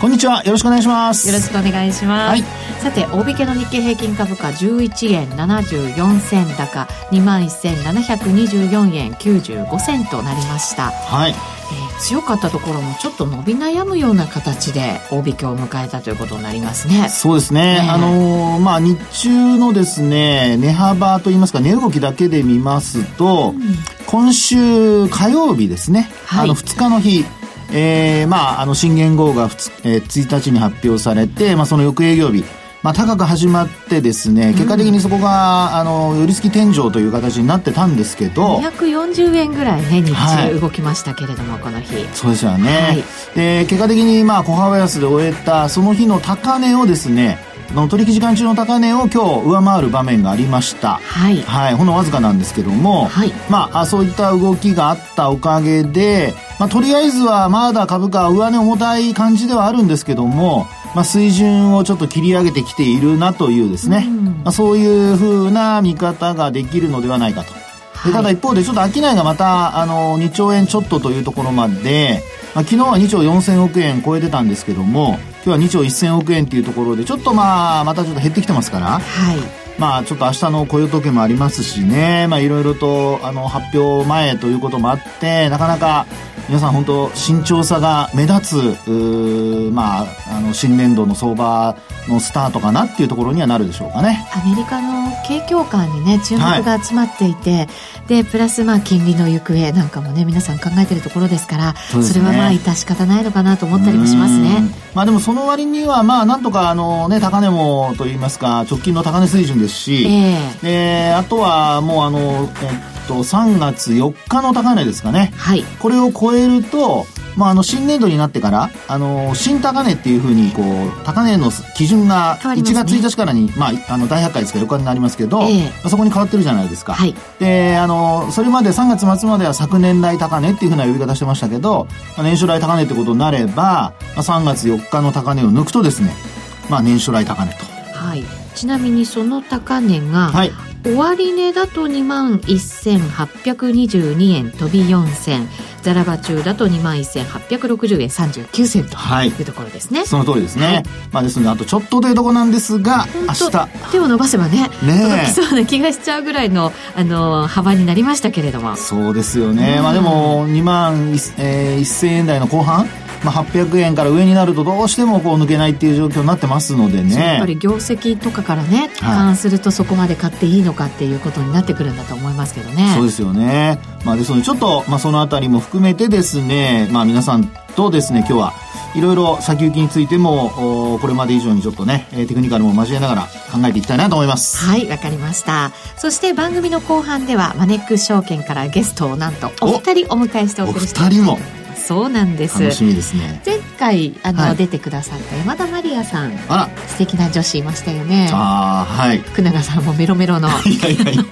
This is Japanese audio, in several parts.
こんにちは。よろしくお願いします。よろしくお願いします、はい。さて大引けの日経平均株価11円74銭高。2万1724円95銭となりました。はい、えー、強かったところもちょっと伸び悩むような形で大引けを迎えたということになりますね。そうですね、ね、あのー、まあ日中のですね値幅といいますか値動きだけで見ますと、うん、今週火曜日ですね、はい、あの2日の日えー、まあ、あの、新元号が、えー、1日に発表されて、まあ、その翌営業日、まあ、高く始まってですね、結果的にそこが、あの、寄り付き天井という形になってたんですけど。240円ぐらいね、日中動きましたけれども、はい、この日。そうですよね。はい、で、結果的に、まあ、小幅安で終えた、その日の高値をですね、の取引時間中の高値を今日上回る場面がありました。はい。はい。ほんのわずかなんですけども、はい。まあ、そういった動きがあったおかげで、まあ、とりあえずはまだ株価上値重たい感じではあるんですけども、まあ、水準をちょっと切り上げてきているなというですね、うん、まあ、そういうふうな見方ができるのではないかと。でただ一方でちょっと商いがまたあの2兆円ちょっとというところまで、まあ、昨日は2兆4000億円超えてたんですけども今日は2兆1000億円っていうところでちょっとまあまたちょっと減ってきてますから、はい、まあちょっと明日の雇用統計もありますしね。まあいろいろとあの発表前ということもあってなかなか皆さん本当慎重さが目立つまああの新年度の相場のスタートかなっていうところにはなるでしょうかね。アメリカの景況感にね注目が集まっていて、はい、でプラスまあ金利の行方なんかもね皆さん考えてるところですからそ、ね,、れはまあ致し方ないのかなと思ったりもしますね。まあでもその割にはまあなんとかあのね高値もといいますか直近の高値水準ですし、えー、あとはもうあのと、3月4日の高値ですかね。はい。これを超えると、まあ、あの、新年度になってから、あの、新高値っていうふうに、こう、高値の基準が1月1日からに、まあ、あの、大百科ですから4日になりますけど、えー、そこに変わってるじゃないですか。はい。で、あの、それまで3月末までは昨年来高値っていうふうな呼び方してましたけど、まあ、年初来高値ってことになれば、まあ、3月4日の高値を抜くとですね、まあ、年初来高値と。はい。ちなみにその高値が、はい、終値だと2万1822円飛び4 0ざらば中だと2万1860円39銭とい。うところですね、はい、その通りですね、はい、まあ、ですのであとちょっとというとこなんですが明日。手を伸ばせばねね届きそうな気がしちゃうぐらいのあの幅になりましたけれども。そうですよね、まあ、でも2万、えー、1000円台の後半まあ、800円から上になるとどうしてもこう抜けないっていう状況になってますのでね。やっぱり業績とかからね勘、はい、するとそこまで買っていいのかっていうことになってくるんだと思いますけどね。そうですよね、まあ、ですのでちょっと、まあ、そのあたりも含めてですね、まあ、皆さんとですね今日はいろいろ先行きについてもこれまで以上にちょっとねテクニカルも交えながら考えていきたいなと思います。はいわかりました。そして番組の後半ではマネックス証券からゲストをなんとお二人お迎えしてお送りしております。お二人も。そうなんです。楽しみですね。前回あの、はい、出てくださった山田マリアさん。あら。素敵な女子いましたよね。ああはい。福永さんもメロメロの。いやいやいや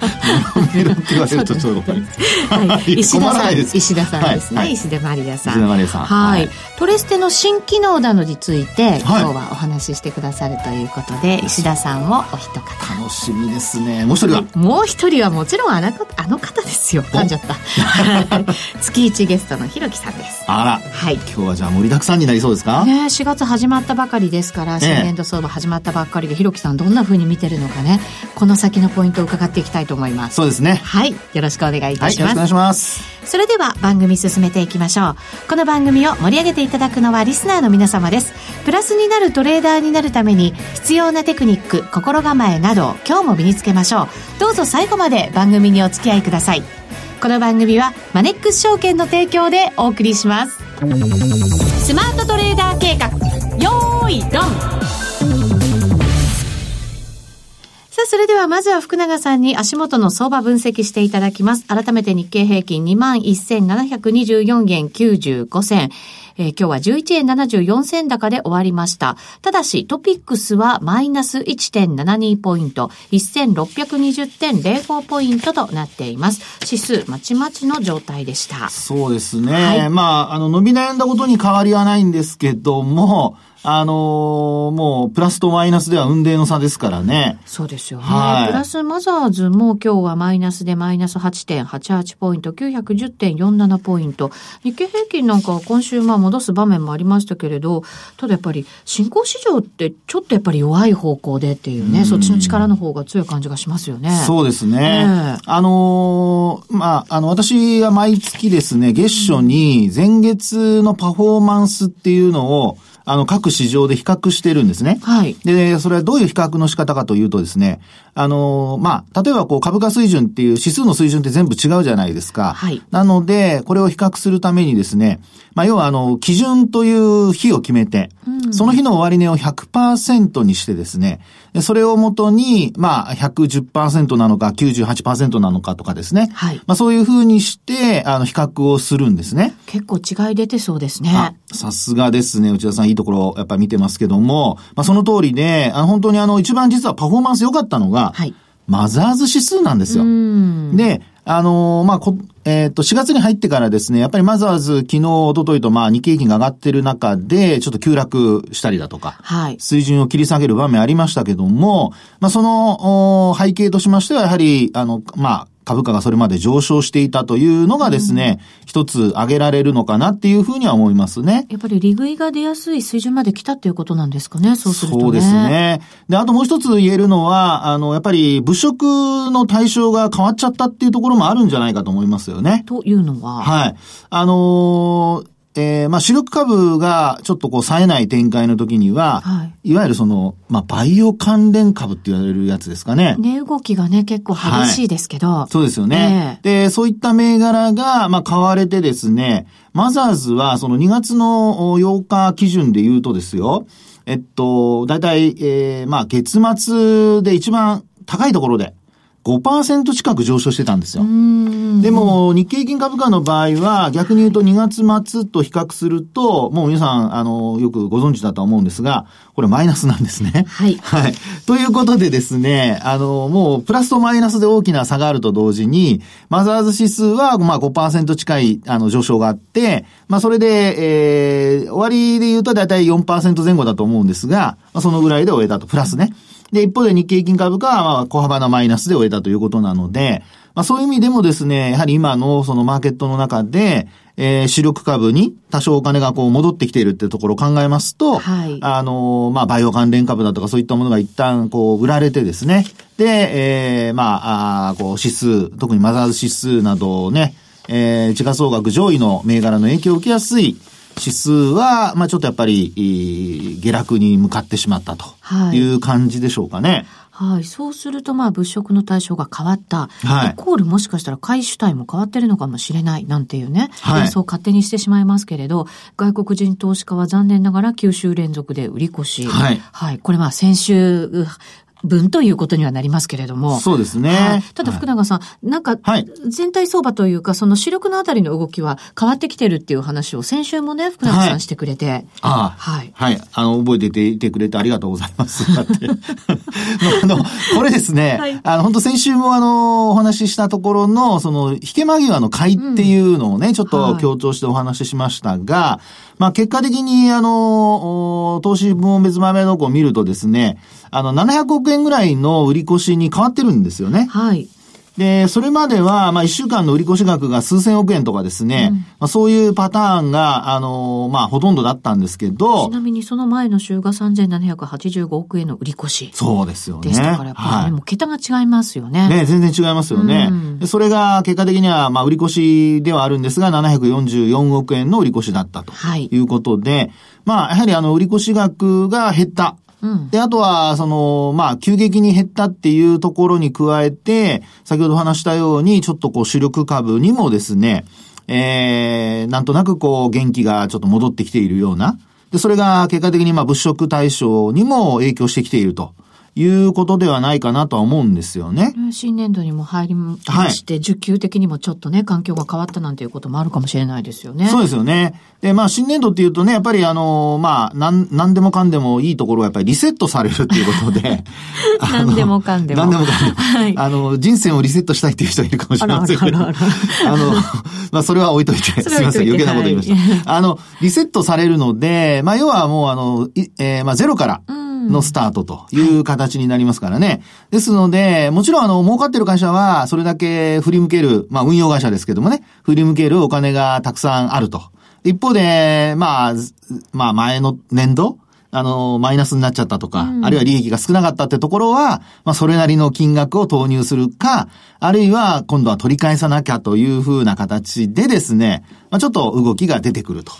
メロメロって言われるとちょっとはい、石田さん石田さんですね、はい、石田マリアさん。石田マリアさん。はい、トレステの新機能などについて、今日はお話ししてくださるということで石田さんをお一方。楽しみですね。もう一人は？もう一人はもちろんあのあの方ですよ。噛んじゃった。月一ゲストのひろきさんです。あら、はい、今日はじゃあ盛りだくさんになりそうですか？ね4月始まったばかりですから新年度相場始まったばっかりで、ひろきさんどんなふうに見てるのかね。この先のポイントを伺っていきたいと思います。そうですね。はい。よろしくお願いいたします、はい、よろしくお願いします。それでは番組進めていきましょう。この番組を盛り上げていただくのはリスナーの皆様です。プラスになるトレーダーになるために必要なテクニック心構えなど今日も身につけましょう。どうぞ最後まで番組にお付き合いください。この番組はマネックス証券の提供でお送りします。スマートトレーダー計画よーいドンさあ、それではまずは福永さんに足元の相場分析していただきます。改めて日経平均21,724円95銭。えー、今日は11円74銭高で終わりました。ただし、トピックスはマイナス1.72ポイント、1620.05ポイントとなっています。指数、まちまちの状態でした。そうですね。はい、まあ、あの、伸び悩んだことに変わりはないんですけども、あのー、もう、プラスとマイナスでは運命の差ですからね。そうですよね。はい、プラスマザーズも今日はマイナスでマイナス8.88ポイント、910.47ポイント。日経平均なんかは今週まあ戻す場面もありましたけれど、ただやっぱり新興市場ってちょっとやっぱり弱い方向でっていうね、うそっちの力の方が強い感じがしますよね。そうですね。えー、あのー、まあ、あの、私は毎月ですね、月初に前月のパフォーマンスっていうのを、あの、各市場で比較してるんですね。はい。で、それはどういう比較の仕方かというとですね、あの、まあ、例えばこう株価水準っていう指数の水準って全部違うじゃないですか。はい。なので、これを比較するためにですね、まあ、要はあの、基準という日を決めて、うん、その日の終値を100%にしてですね、それをもとに、まあ、110%なのか98%なのかとかですね。はい。まあ、そういうふうにして、あの、比較をするんですね。結構違い出てそうですね。さすがですね。内田さんいいところ、やっぱり見てますけども、まあ、その通りで、あの、本当にあの、一番実はパフォーマンス良かったのが、はい。マザーズ指数なんですよ。で、あのー、まあ、こ、えっ、ー、と、4月に入ってからですね、やっぱりマザーズ、昨日、一昨日と、まあ、日経平均が上がってる中で、ちょっと急落したりだとか、はい。水準を切り下げる場面ありましたけども、まあ、その、背景としましては、やはり、あの、まあ、株価がそれまで上昇していたというのがですね、うん、一つ挙げられるのかなっていうふうには思いますね。やっぱり利食いが出やすい水準まで来たっていうことなんですかね、そうすると、ね、そうですね。で、あともう一つ言えるのは、あの、やっぱり物色の対象が変わっちゃったっていうところもあるんじゃないかと思いますよね。というのは？はい。あのーえー、まあ、主力株がちょっとこう冴えない展開の時には、はい、いわゆるその、まあ、バイオ関連株って言われるやつですかね。値動きがね、結構激しいですけど。はい、そうですよね、えー、で、そういった銘柄が、まあ、買われてですね、マザーズはその2月の8日基準で言うとですよ、えっと、だいたい、えー、まあ、月末で一番高いところで、5%近く上昇してたんですよ。でも、日経金株価の場合は、逆に言うと2月末と比較すると、もう皆さん、あの、よくご存知だと思うんですが、これマイナスなんですね。はい。はい。ということでですね、あの、もう、プラスとマイナスで大きな差があると同時に、マザーズ指数は、まあ5%近い、あの、上昇があって、まあそれで、えー、終わりで言うとだいたい4%前後だと思うんですが、まあそのぐらいで終えたと。プラスね。で、一方で日経平均株価は、まあ、小幅なマイナスで終えたということなので、まあ、そういう意味でもですね、やはり今のそのマーケットの中で、えー、主力株に多少お金がこう戻ってきているっていうところを考えますと、はい、あの、まあ、バイオ関連株だとかそういったものが一旦こう売られてですね、で、えー、まあ、あこう指数、特にマザーズ指数などをね、えー、時価総額上位の銘柄の影響を受けやすい、指数は、まあちょっとやっぱり、下落に向かってしまったという感じでしょうかね。はい。はい、そうすると、まあ、物色の対象が変わった。はい。イコールもしかしたら買い主体も変わってるのかもしれない、なんていうね。はい。そう勝手にしてしまいますけれど、外国人投資家は残念ながら9週連続で売り越し。はい。はい。これまあ、先週、分ということにはなりますけれども。そうですね。はい、ただ福永さん、はい、なんか、全体相場というか、その主力のあたりの動きは変わってきてるっていう話を先週もね、福永さんしてくれて。ああ。はい。はい。あの、覚えてていてくれてありがとうございます。だって。あの、これですね、はい、あの、本当先週もあの、お話ししたところの、その、引け間際の買いっていうのをね、うん、ちょっと強調してお話ししましたが、まあ結果的にあの、投資分別豆の子を見るとですね、あの、700億円ぐらいの売り越しに変わってるんですよね。はい。で、それまでは、まあ、一週間の売り越し額が数千億円とかですね、うん、まあ、そういうパターンが、あのー、まあ、ほとんどだったんですけど。ちなみにその前の週が3785億円の売り越し。そうですよね。でしたから、やっぱり、ね、はい、もう桁が違いますよね。ね、全然違いますよね。うん、でそれが、結果的には、まあ、売り越しではあるんですが、744億円の売り越しだったと。いうことで、はい、まあ、やはりあの、売り越し額が減った。うん、で、あとは、その、まあ、急激に減ったっていうところに加えて、先ほど話したように、ちょっとこう、主力株にもですね、えー、なんとなくこう、元気がちょっと戻ってきているような。で、それが結果的にまあ、物色対象にも影響してきていると。いうことではないかなとは思うんですよね。新年度にも入りまして、はい、受給的にもちょっとね、環境が変わったなんていうこともあるかもしれないですよね。そうですよね。で、まあ、新年度っていうとね、やっぱりあの、まあ、なん、なんでもかんでもいいところがやっぱりリセットされるっていうことで。なんでもかんでも。なんでもかんでも。はい。あの、人生をリセットしたいっていう人いるかもしれませんけど。あの、まあ、それは置いといて、すみません、余計なこと言いました。あの、リセットされるので、まあ、要はもうあの、えー、まあ、ゼロから、うんのスタートという形になりますからね。ですので、もちろんあの、儲かってる会社は、それだけ振り向ける、まあ運用会社ですけどもね、振り向けるお金がたくさんあると。一方で、まあ、まあ前の年度あの、マイナスになっちゃったとか、うん、あるいは利益が少なかったってところは、まあ、それなりの金額を投入するか、あるいは今度は取り返さなきゃというふうな形でですね、まあ、ちょっと動きが出てくると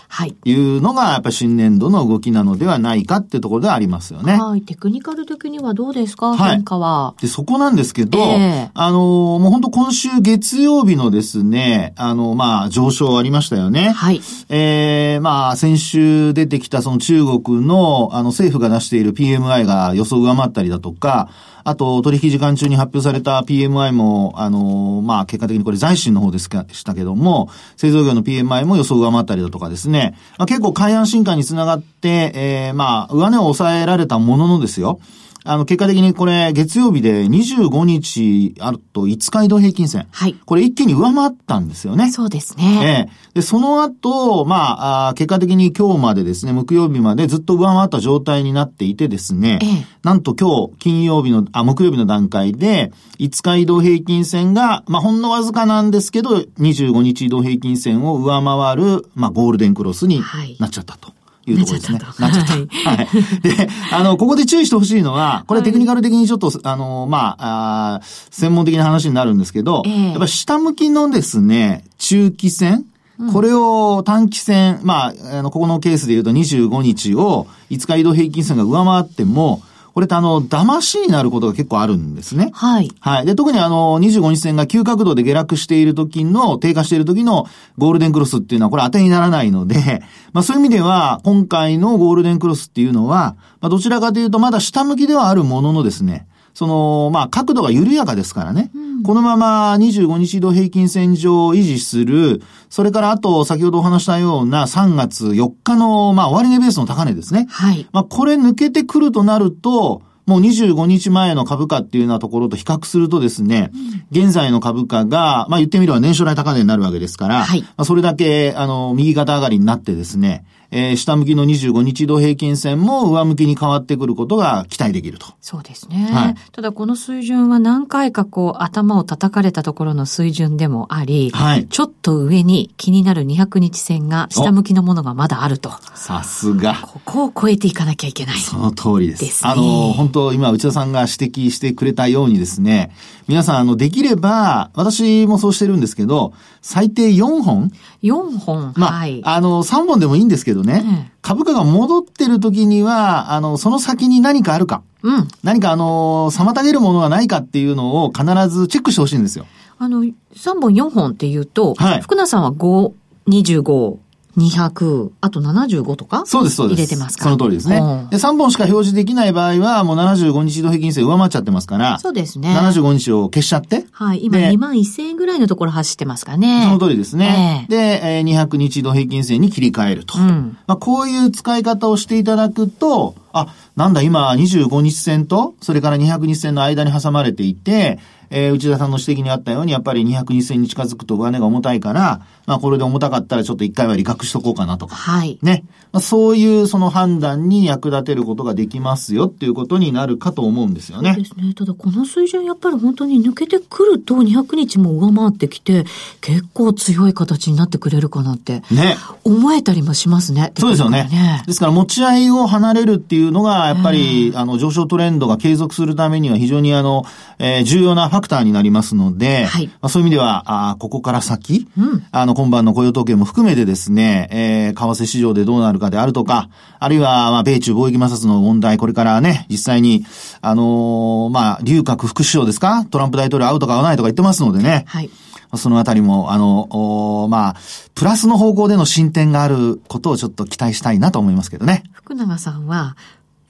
いうのが、やっぱり新年度の動きなのではないかっていうところではありますよね。はい。テクニカル的にはどうですか、はい、変化は。で、そこなんですけど、えー、あの、もう本当今週月曜日のですね、あの、まあ、上昇ありましたよね。はい。えー、まあ、先週出てきたその中国の、あの、政府が出している PMI が予想上回ったりだとか、あと、取引時間中に発表された PMI も、あの、まあ、結果的にこれ財新の方ですか、したけども、製造業の PMI も予想上回ったりだとかですね、まあ、結構海岸進化につながって、えー、まあ、上値を抑えられたもののですよ、あの、結果的にこれ、月曜日で25日あると5日移動平均線。はい。これ一気に上回ったんですよね。そうですね。ええで、その後、まあ、結果的に今日までですね、木曜日までずっと上回った状態になっていてですね、ええ、なんと今日、金曜日の、あ、木曜日の段階で、5日移動平均線が、まあ、ほんのわずかなんですけど、25日移動平均線を上回る、まあ、ゴールデンクロスになっちゃったと。いうところですね。なっちゃった。はい。で、あの、ここで注意してほしいのは、これテクニカル的にちょっと、あの、まあ、あ専門的な話になるんですけど、やっぱ下向きのですね、中期線、これを短期線、まあ、あの、ここのケースで言うと25日を5日移動平均線が上回っても、これってあの、騙しになることが結構あるんですね。はい。はい。で、特にあの、25日線が急角度で下落している時の、低下している時のゴールデンクロスっていうのはこれ当てにならないので、まあそういう意味では、今回のゴールデンクロスっていうのは、まあどちらかというとまだ下向きではあるもののですね、その、まあ、角度が緩やかですからね。うん、このまま25日移動平均線上を維持する、それからあと、先ほどお話したような3月4日の、まあ、終値ベースの高値ですね。はい。まあ、これ抜けてくるとなると、もう25日前の株価っていうようなところと比較するとですね、うん、現在の株価が、まあ言ってみれば年初来高値になるわけですから、はい、まあそれだけ、あの、右肩上がりになってですね、えー、下向きの25日移動平均線も上向きに変わってくることが期待できると。そうですね。はい、ただこの水準は何回かこう頭を叩かれたところの水準でもあり、はい、ちょっと上に気になる200日線が下向きのものがまだあると。さすが。ここを超えていかなきゃいけない。その通りです。ですね。あの、本当今内田さんが指摘してくれたようにですね、皆さんあの、できれば、私もそうしてるんですけど、最低4本 ?4 本まあ、はい、あの、3本でもいいんですけどね、うん、株価が戻ってる時には、あの、その先に何かあるか。うん。何かあの、妨げるものがないかっていうのを必ずチェックしてほしいんですよ。あの、3本4本っていうと、はい、福田さんは5、25、200、あと75とかそうです、そうです。入れてますか？その通りですね。で、3本しか表示できない場合は、もう75日移動平均線上回っちゃってますから、そうですね。75日を消しちゃって。はい、今2万1000円ぐらいのところ走ってますかね。その通りですね。えー、で、えー、200日移動平均線に切り替えると。うん、まあ、こういう使い方をしていただくと、あ、なんだ、今25日線と、それから200日線の間に挟まれていて、えー、内田さんの指摘にあったように、やっぱり200日線に近づくと上値が重たいから、まあこれで重たかったらちょっと一回は利確しとこうかなとか。はい。ね。まあ、そういうその判断に役立てることができますよっていうことになるかと思うんですよね。そうですね。ただこの水準やっぱり本当に抜けてくると200日も上回ってきて、結構強い形になってくれるかなって。ね。思えたりもしますね。そうですよね。ねですから持ち合いを離れるっていうのが、やっぱり、あの上昇トレンドが継続するためには非常にあの、えー、重要なファクターになりますので、はい、まあ、そういう意味では、あここから先、うん、あの今晩の雇用統計も含めてですね、えー、為替市場でどうなるかであるとか、あるいは、まあ、米中貿易摩擦の問題、これからね、実際に、あのー、まあ、劉鶴副首相ですかトランプ大統領会うとか会わないとか言ってますのでね。はい。そのあたりも、あの、まあ、プラスの方向での進展があることをちょっと期待したいなと思いますけどね。福永さんは、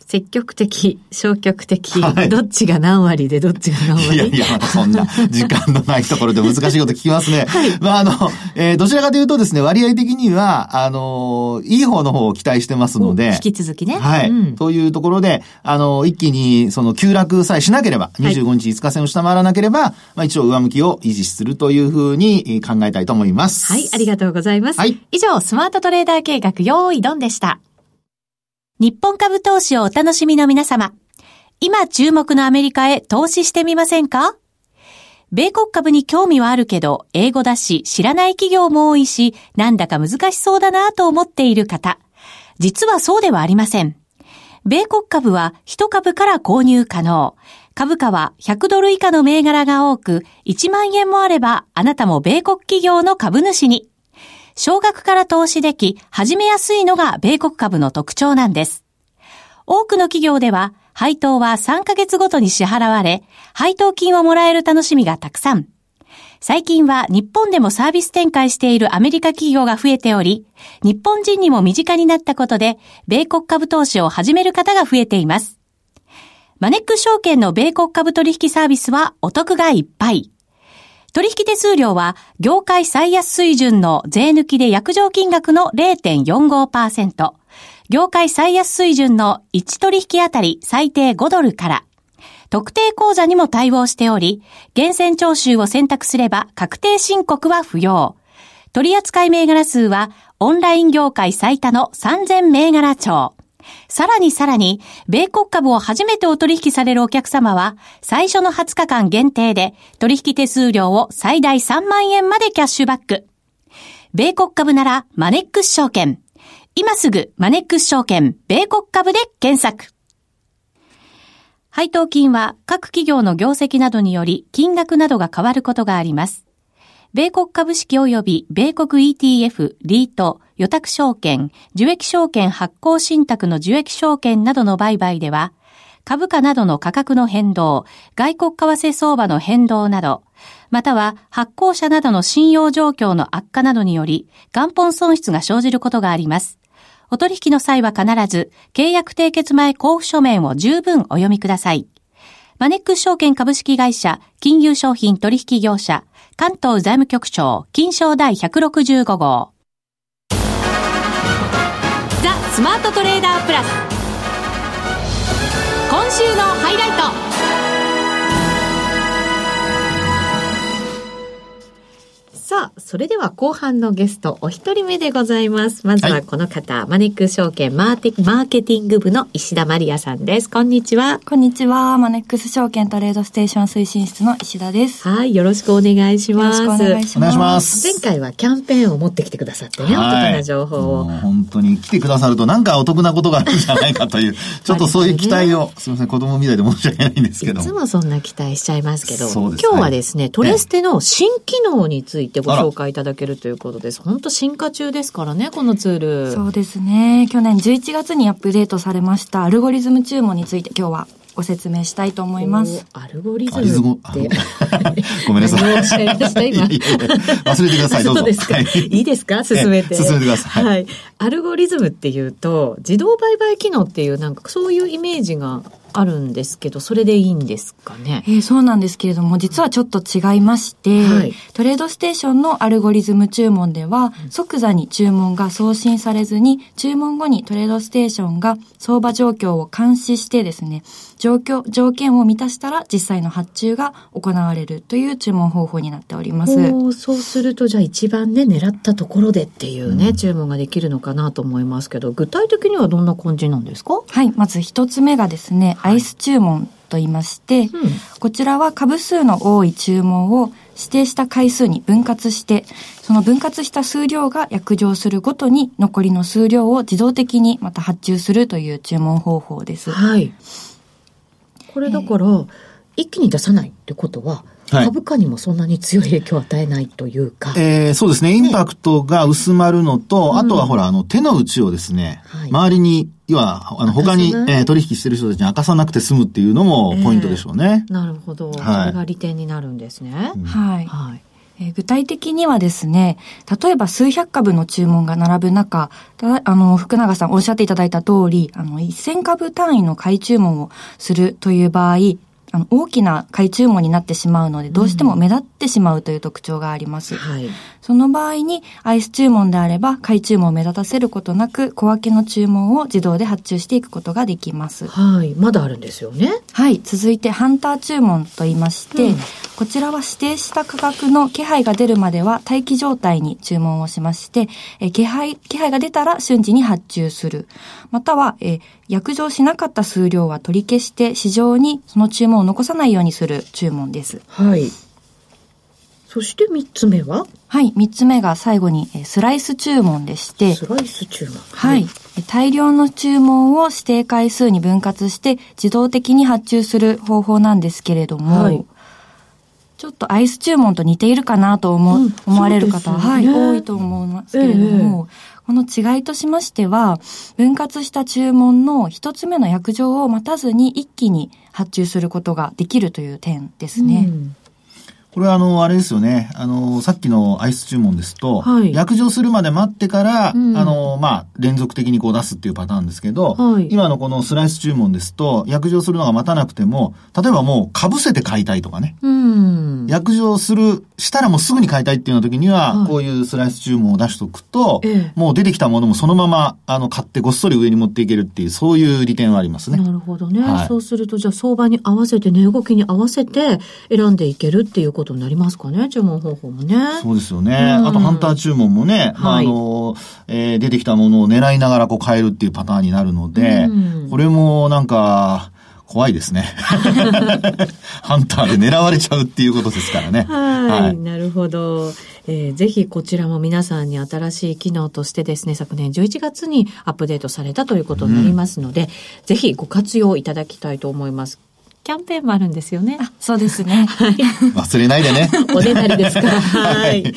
積極的、消極的、はい、どっちが何割でどっちが何割？いやいや、またそんな時間のないところで難しいこと聞きますね。はい。まあ、あの、えー、どちらかというとですね、割合的には、あの、いい方の方を期待してますので。引き続きね。はい。うん、というところで、あの、一気に、その、急落さえしなければ、25日5日線を下回らなければ、まあ、一応上向きを維持するというふうに考えたいと思います。はい、ありがとうございます。はい。以上、スマートトレーダー計画、用意ドンでした。日本株投資をお楽しみの皆様。今注目のアメリカへ投資してみませんか？米国株に興味はあるけど、英語だし、知らない企業も多いし、なんだか難しそうだなと思っている方。実はそうではありません。米国株は1株から購入可能。株価は100ドル以下の銘柄が多く、1万円もあれば、あなたも米国企業の株主に。少額から投資でき、始めやすいのが米国株の特徴なんです。多くの企業では、配当は3ヶ月ごとに支払われ、配当金をもらえる楽しみがたくさん。最近は日本でもサービス展開しているアメリカ企業が増えており、日本人にも身近になったことで、米国株投資を始める方が増えています。マネック証券の米国株取引サービスはお得がいっぱい。取引手数料は業界最安水準の税抜きで約定金額の0.45%、業界最安水準の1取引あたり最低5ドルから、特定口座にも対応しており、厳選徴収を選択すれば確定申告は不要。取扱銘柄数はオンライン業界最多の3000銘柄帳。さらにさらに、米国株を初めてお取引されるお客様は、最初の20日間限定で、取引手数料を最大3万円までキャッシュバック。米国株なら、マネックス証券。今すぐ、マネックス証券、米国株で検索。配当金は各企業の業績などにより金額などが変わることがあります。米国株式及び米国 ETF、リート、予託証券、受益証券発行信託の受益証券などの売買では、株価などの価格の変動、外国為替相場の変動など、または発行者などの信用状況の悪化などにより、元本損失が生じることがあります。お取引の際は必ず、契約締結前交付書面を十分お読みください。マネックス証券株式会社、金融商品取引業者、関東財務局長、金賞第165号。ザ・スマートトレーダープラス。今週のハイライト。さあ、それでは後半のゲスト、お一人目でございます。まずはこの方、はい、マネックス証券マーテマーケティング部の石田マリアさんです。こんにちは。こんにちは。マネックス証券トレードステーション推進室の石田です。はい、よろしくお願いします。よろしくお願いします。前回はキャンペーンを持ってきてくださってね、お得な情報を。本当に来てくださるとなんかお得なことがあるんじゃないかという、ちょっとそういう期待を、すみません、子供みたいで申し訳ないんですけど。いつもそんな期待しちゃいますけど、今日はですね、トレステの新機能についてご紹介いただけるということです。本当進化中ですからね、このツール。そうですね。去年11月にアップデートされましたアルゴリズム注文について今日はご説明したいと思います。アルゴリズムって。ごめんなさい。今？忘れてください、どうぞ。そうですか。いいですか？進めて。進めてください。はい。アルゴリズムっていうと、自動売買機能っていう、なんかそういうイメージがあるんですけど、それでいいんですかね？えー、そうなんですけれども、実はちょっと違いまして、はい、トレードステーションのアルゴリズム注文では、即座に注文が送信されずに、注文後にトレードステーションが相場状況を監視してですね、状況、条件を満たしたら実際の発注が行われるという注文方法になっております。そうすると、じゃあ一番ね、狙ったところでっていうね、うん、注文ができるのかなと思いますけど、具体的にはどんな感じなんですか？はい、まず一つ目がですね、アイス注文と言いまして、うん、こちらは株数の多い注文を指定した回数に分割して、その分割した数量が約定するごとに残りの数量を自動的にまた発注するという注文方法です。はい。これだから、えー、一気に出さないってことは、株価にもそんなに強い影響を与えないというか。えー、そうですね。インパクトが薄まるのと、あとはほら、あの、手の内をですね、はい、周りに、要は、あの、他に、えー、取引してる人たちに明かさなくて済むっていうのもポイントでしょうね。えー、なるほど、はい。それが利点になるんですね。はい。はい。え、具体的にはですね、例えば数百株の注文が並ぶ中、あの、福永さんおっしゃっていただいた通り、あの、1000株単位の買い注文をするという場合、あの、大きな買い注文になってしまうので、どうしても目立ってしまうという特徴があります。うん、はい。その場合に、アイス注文であれば、買い注文を目立たせることなく、小分けの注文を自動で発注していくことができます。はい。まだあるんですよね。はい。続いて、ハンター注文と言いまして、うん、こちらは指定した価格の気配が出るまでは待機状態に注文をしまして、え気配、気配が出たら瞬時に発注する。または、え約定しなかった数量は取り消して、市場にその注文を残さないようにする注文です。はい。そして三つ目は？はい、三つ目が最後にスライス注文でして。スライス注文はい。大量の注文を指定回数に分割して自動的に発注する方法なんですけれども、はい、ちょっとアイス注文と似ているかなと思,、う思われる方、ね、はい、多いと思いますけれども、えこの違いとしましては、分割した注文の一つ目の約定を待たずに一気に発注することができるという点ですね。うんこれはあの、あれですよね。あの、さっきのアイス注文ですと、はい、約定するまで待ってから、うん、あの、まあ、連続的にこう出すっていうパターンですけど、はい、今のこのスライス注文ですと、約定するのが待たなくても、例えばもう被せて買いたいとかね。うん、約定する、したらもうすぐに買いたいっていうような時には、はい、こういうスライス注文を出しとくと、ええ、もう出てきたものもそのまま、あの、買ってごっそり上に持っていけるっていう、そういう利点はありますね。なるほどね。そうすると、じゃあ相場に合わせて、値動きに合わせて選んでいけるっていうことになりますかね。注文方法もね。そうですよね。うん、あと、ハンター注文もね、まあ、あの、えー、出てきたものを狙いながらこう変えるっていうパターンになるので、うん、これもなんか、怖いですね。ハンターで狙われちゃうっていうことですからね。はいはい、なるほど。えー、ぜひこちらも皆さんに新しい機能としてですね、昨年11月にアップデートされたということになりますので、うん、ぜひご活用いただきたいと思います。キャンペーンもあるんですよね。そうですね。はい。忘れないでね。おねだりですから。はい。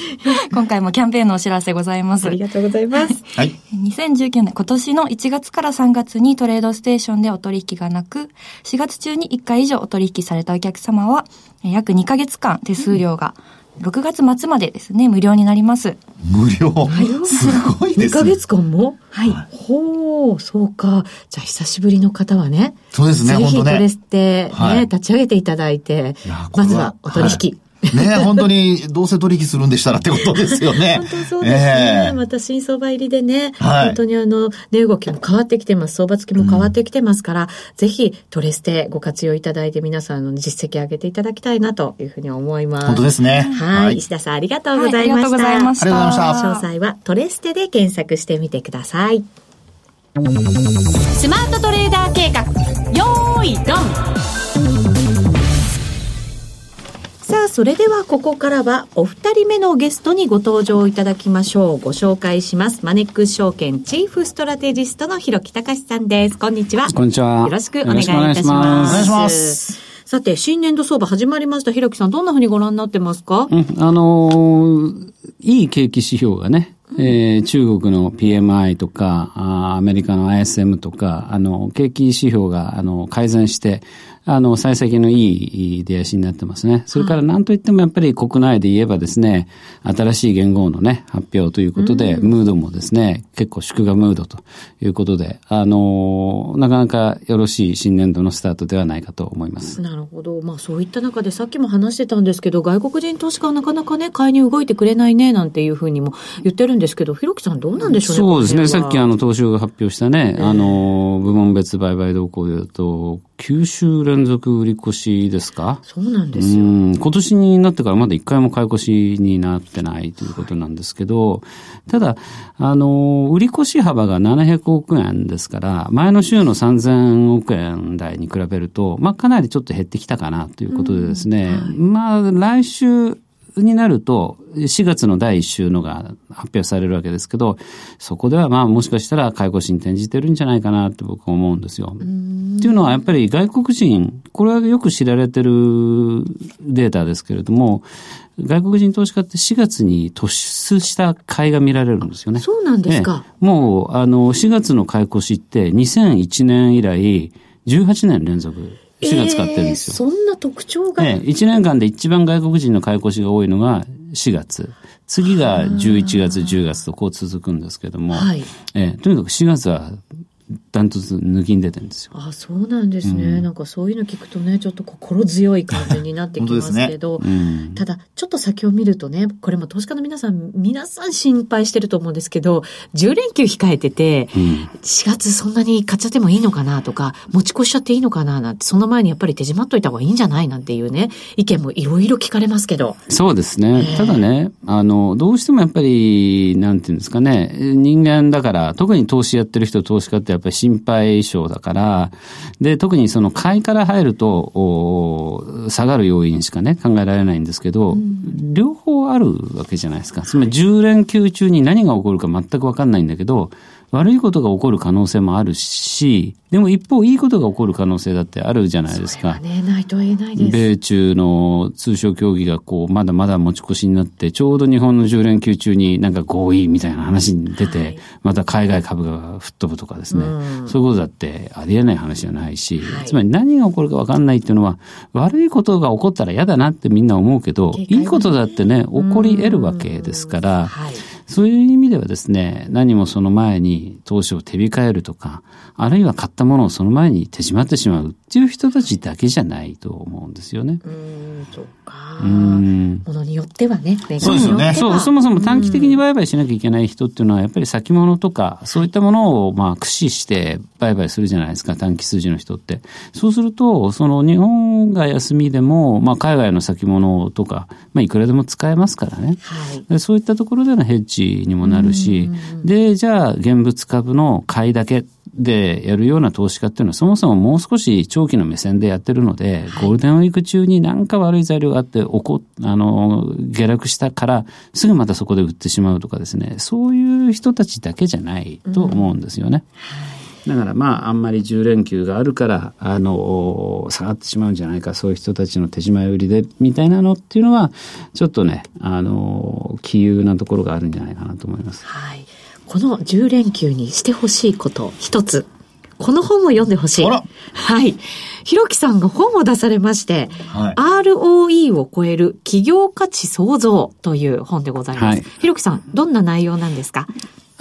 今回もキャンペーンのお知らせございます。ありがとうございます。はい。2019年、今年の1月から3月にトレードステーションでお取引がなく、4月中に1回以上お取引されたお客様は、約2ヶ月間手数料が、うん6月末までですね、無料になります。無料、はい、すごいですね。2ヶ月間も？はい。ほう、そうか。じゃあ久しぶりの方はね。そうですね、ぜひトレステね、はい、立ち上げていただいて、まずはお取引。はいね本当に、どうせ取引するんでしたらってことですよね。本当そうですね。えー、また新相場入りでね、はい、本当にあの、値動きも変わってきてます。相場付きも変わってきてますから、うん、ぜひトレステご活用いただいて皆さんの実績上げていただきたいなというふうに思います。本当ですね。はい。石田さんありがとうございました。はい、ありがとうございました。ありがとうございました。詳細はトレステで検索してみてください。スマートトレーダー計画、よーい、ドンあ、それではここからはお二人目のゲストにご登場いただきましょう。ご紹介します。マネックス証券チーフストラテジストの広木隆さんです。こんにちは。こんにちは。よろしくお願いいたします。お願いします。さて、新年度相場始まりました。広木さん、どんなふうにご覧になってますか、うん、あのー、いい景気指標がね、えー、中国の PMI とかあ、アメリカの ISM とか、あの、景気指標が、あの、改善して、あの、幸先のいい出足になってますね。それから何といってもやっぱり国内で言えばですね、新しい元号のね、発表ということで、うん、ムードもですね、結構祝賀ムードということで、あの、なかなかよろしい新年度のスタートではないかと思います。なるほど。まあそういった中でさっきも話してたんですけど、外国人投資家はなかなかね、買いに動いてくれないね、なんていうふうにも言ってるんですけど、ひろきさんどうなんでしょうね。そうですね。さっきあの、東証が発表したね、えー、あの、部門別売買動向と、9週連続売り越しですか？そうなんですよ。今年になってからまだ1回も買い越しになってないということなんですけど、はい、ただ、あの、売り越し幅が700億円ですから、前の週の3000億円台に比べると、まあ、かなりちょっと減ってきたかなということでですね、はい、まあ、来週、になると、4月の第1週のが発表されるわけですけど、そこではまあもしかしたら介護士に転じてるんじゃないかなって僕は思うんですよ。っていうのはやっぱり外国人、これはよく知られてるデータですけれども、外国人投資家って4月に突出した買いが見られるんですよね。そうなんですか。もう、あの、4月の買い越しって2001年以来18年連続。4月買ってるんですよ。えー、そんな特徴が、ええ、1年間で一番外国人の買い越しが多いのが4月。次が11月、10月とこう続くんですけども、はい、えー、とにかく4月はダントツ抜きに出てるんですよ。あそうなんですね、うん、なんかそういうの聞くとね、ちょっと心強い感じになってきますけど、ねうん、ただ、ちょっと先を見るとね、これも投資家の皆さん、皆さん心配してると思うんですけど、10連休控えてて、うん、4月そんなに買っちゃってもいいのかなとか、持ち越しちゃっていいのかななんて、その前にやっぱり手締まっといた方がいいんじゃないなんていうね、意見もいろいろ聞かれますけど。そうですね。ただね、あの、どうしてもやっぱり、なんていうんですかね、人間だから、特に投資やってる人、投資家ってやっぱり心配象だから、で、特にその買いから入ると、下がる要因しかね、考えられないんですけど、うん、両方あるわけじゃないですか。つまり10連休中に何が起こるか全くわかんないんだけど、悪いことが起こる可能性もあるし、でも一方いいことが起こる可能性だってあるじゃないですか。ね、ないと言えないです。米中の通商協議がこう、まだまだ持ち越しになって、ちょうど日本の10連休中になんか合意みたいな話に出て、はい、また海外株が吹っ飛ぶとかですね、うん、そういうことだってありえない話じゃないし、はい、つまり何が起こるか分かんないっていうのは、悪いことが起こったら嫌だなってみんな思うけど、いいことだってね、起こり得るわけですから、はいそういう意味ではですね、何もその前に投資を手控えるとか、あるいは買ったものをその前に手締まってしまうっていう人たちだけじゃないと思うんですよね。うん、そうか。うん。ものによってはね。そうですよね。そう、そもそも短期的に売買しなきゃいけない人っていうのは、やっぱり先物とか、そういったものをまあ駆使して売買するじゃないですか、短期数字の人って。そうすると、その日本が休みでも、まあ海外の先物とか、まあいくらでも使えますからね。はい、そういったところでのヘッジにもなるし、で、じゃあ現物株の買いだけでやるような投資家っていうのはそもそももう少し長期の目線でやってるので、ゴールデンウィーク中に何か悪い材料があって、おこ、あの、下落したから、すぐまたそこで売ってしまうとかですね、そういう人たちだけじゃないと思うんですよね。だからまあ、あんまり10連休があるから、あの、下がってしまうんじゃないか、そういう人たちの手締まい売りで、みたいなのっていうのは、ちょっとね、あの、杞憂なところがあるんじゃないかなと思います。はい。この10連休にしてほしいこと一つ。この本を読んでほしい。はい。ひろきさんが本を出されまして、はい、ROE を超える企業価値創造という本でございます。ひろきさん、どんな内容なんですか？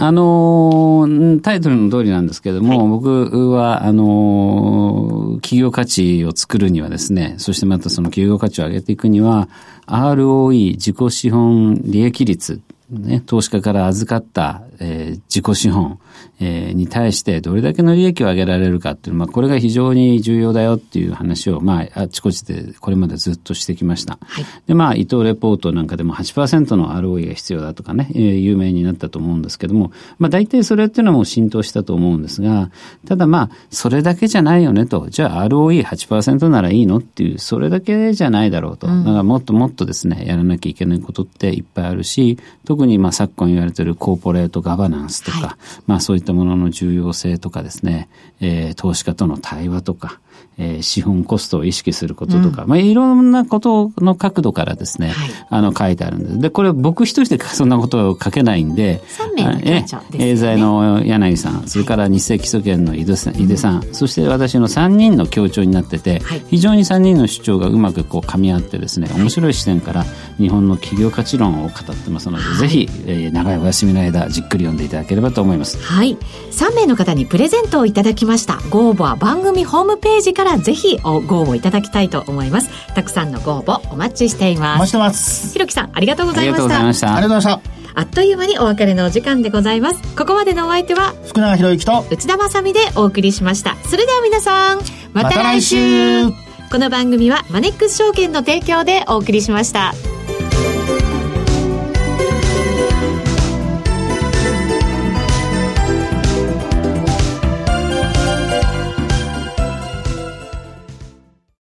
あのー、タイトルの通りなんですけども、はい、僕は、あのー、企業価値を作るにはですね、そしてまたその企業価値を上げていくには、ROE、自己資本利益率、ね、投資家から預かった、えー、自己資本、えー、に対してどれだけの利益を上げられるかっていう、まあ、これが非常に重要だよっていう話を、まあ、あちこちでこれまでずっとしてきました。はい、で、まあ、伊藤レポートなんかでも8%の ROE が必要だとかね、えー、有名になったと思うんですけども、まあ、大体それっていうのはもう浸透したと思うんですが、ただまあ、それだけじゃないよねと、じゃあ ROE8% ならいいのっていう、それだけじゃないだろうと。だからもっともっとですね、やらなきゃいけないことっていっぱいあるし、特にまあ昨今言われてるコーポレートガバナンスとか、はい、まあそういったものの重要性とかですね、えー、投資家との対話とか、えー、資本コストを意識することとか、うん、まあ、いろんなことの角度からですね、はい、あの、書いてあるんです。で、これ僕一人でそんなことを書けないんで、3名のね、エーザイの柳さん、それから日清基礎研の井出さん、井出さん、そして私の3人の協調になってて、はい、非常に3人の主張がうまくこう噛み合ってですね、面白い視点から日本の企業価値論を語ってますので、はい、ぜひ、えー、長いお休みの間、じっくり読んでいただければと思います。はい。3名の方にプレゼントをいただきました。ご応募は番組ホームページからぜひご応募いただきたいと思います。たくさんのご応募お待ちしています。お待ちしてます。ひろきさん、ありがとうございました。ありがとうございました。ありがとうございました。あっという間にお別れのお時間でございます。ここまでのお相手は、福永博之と内田まさでお送りしました。それでは皆さん、また来週ま、この番組はマネックス証券の提供でお送りしました。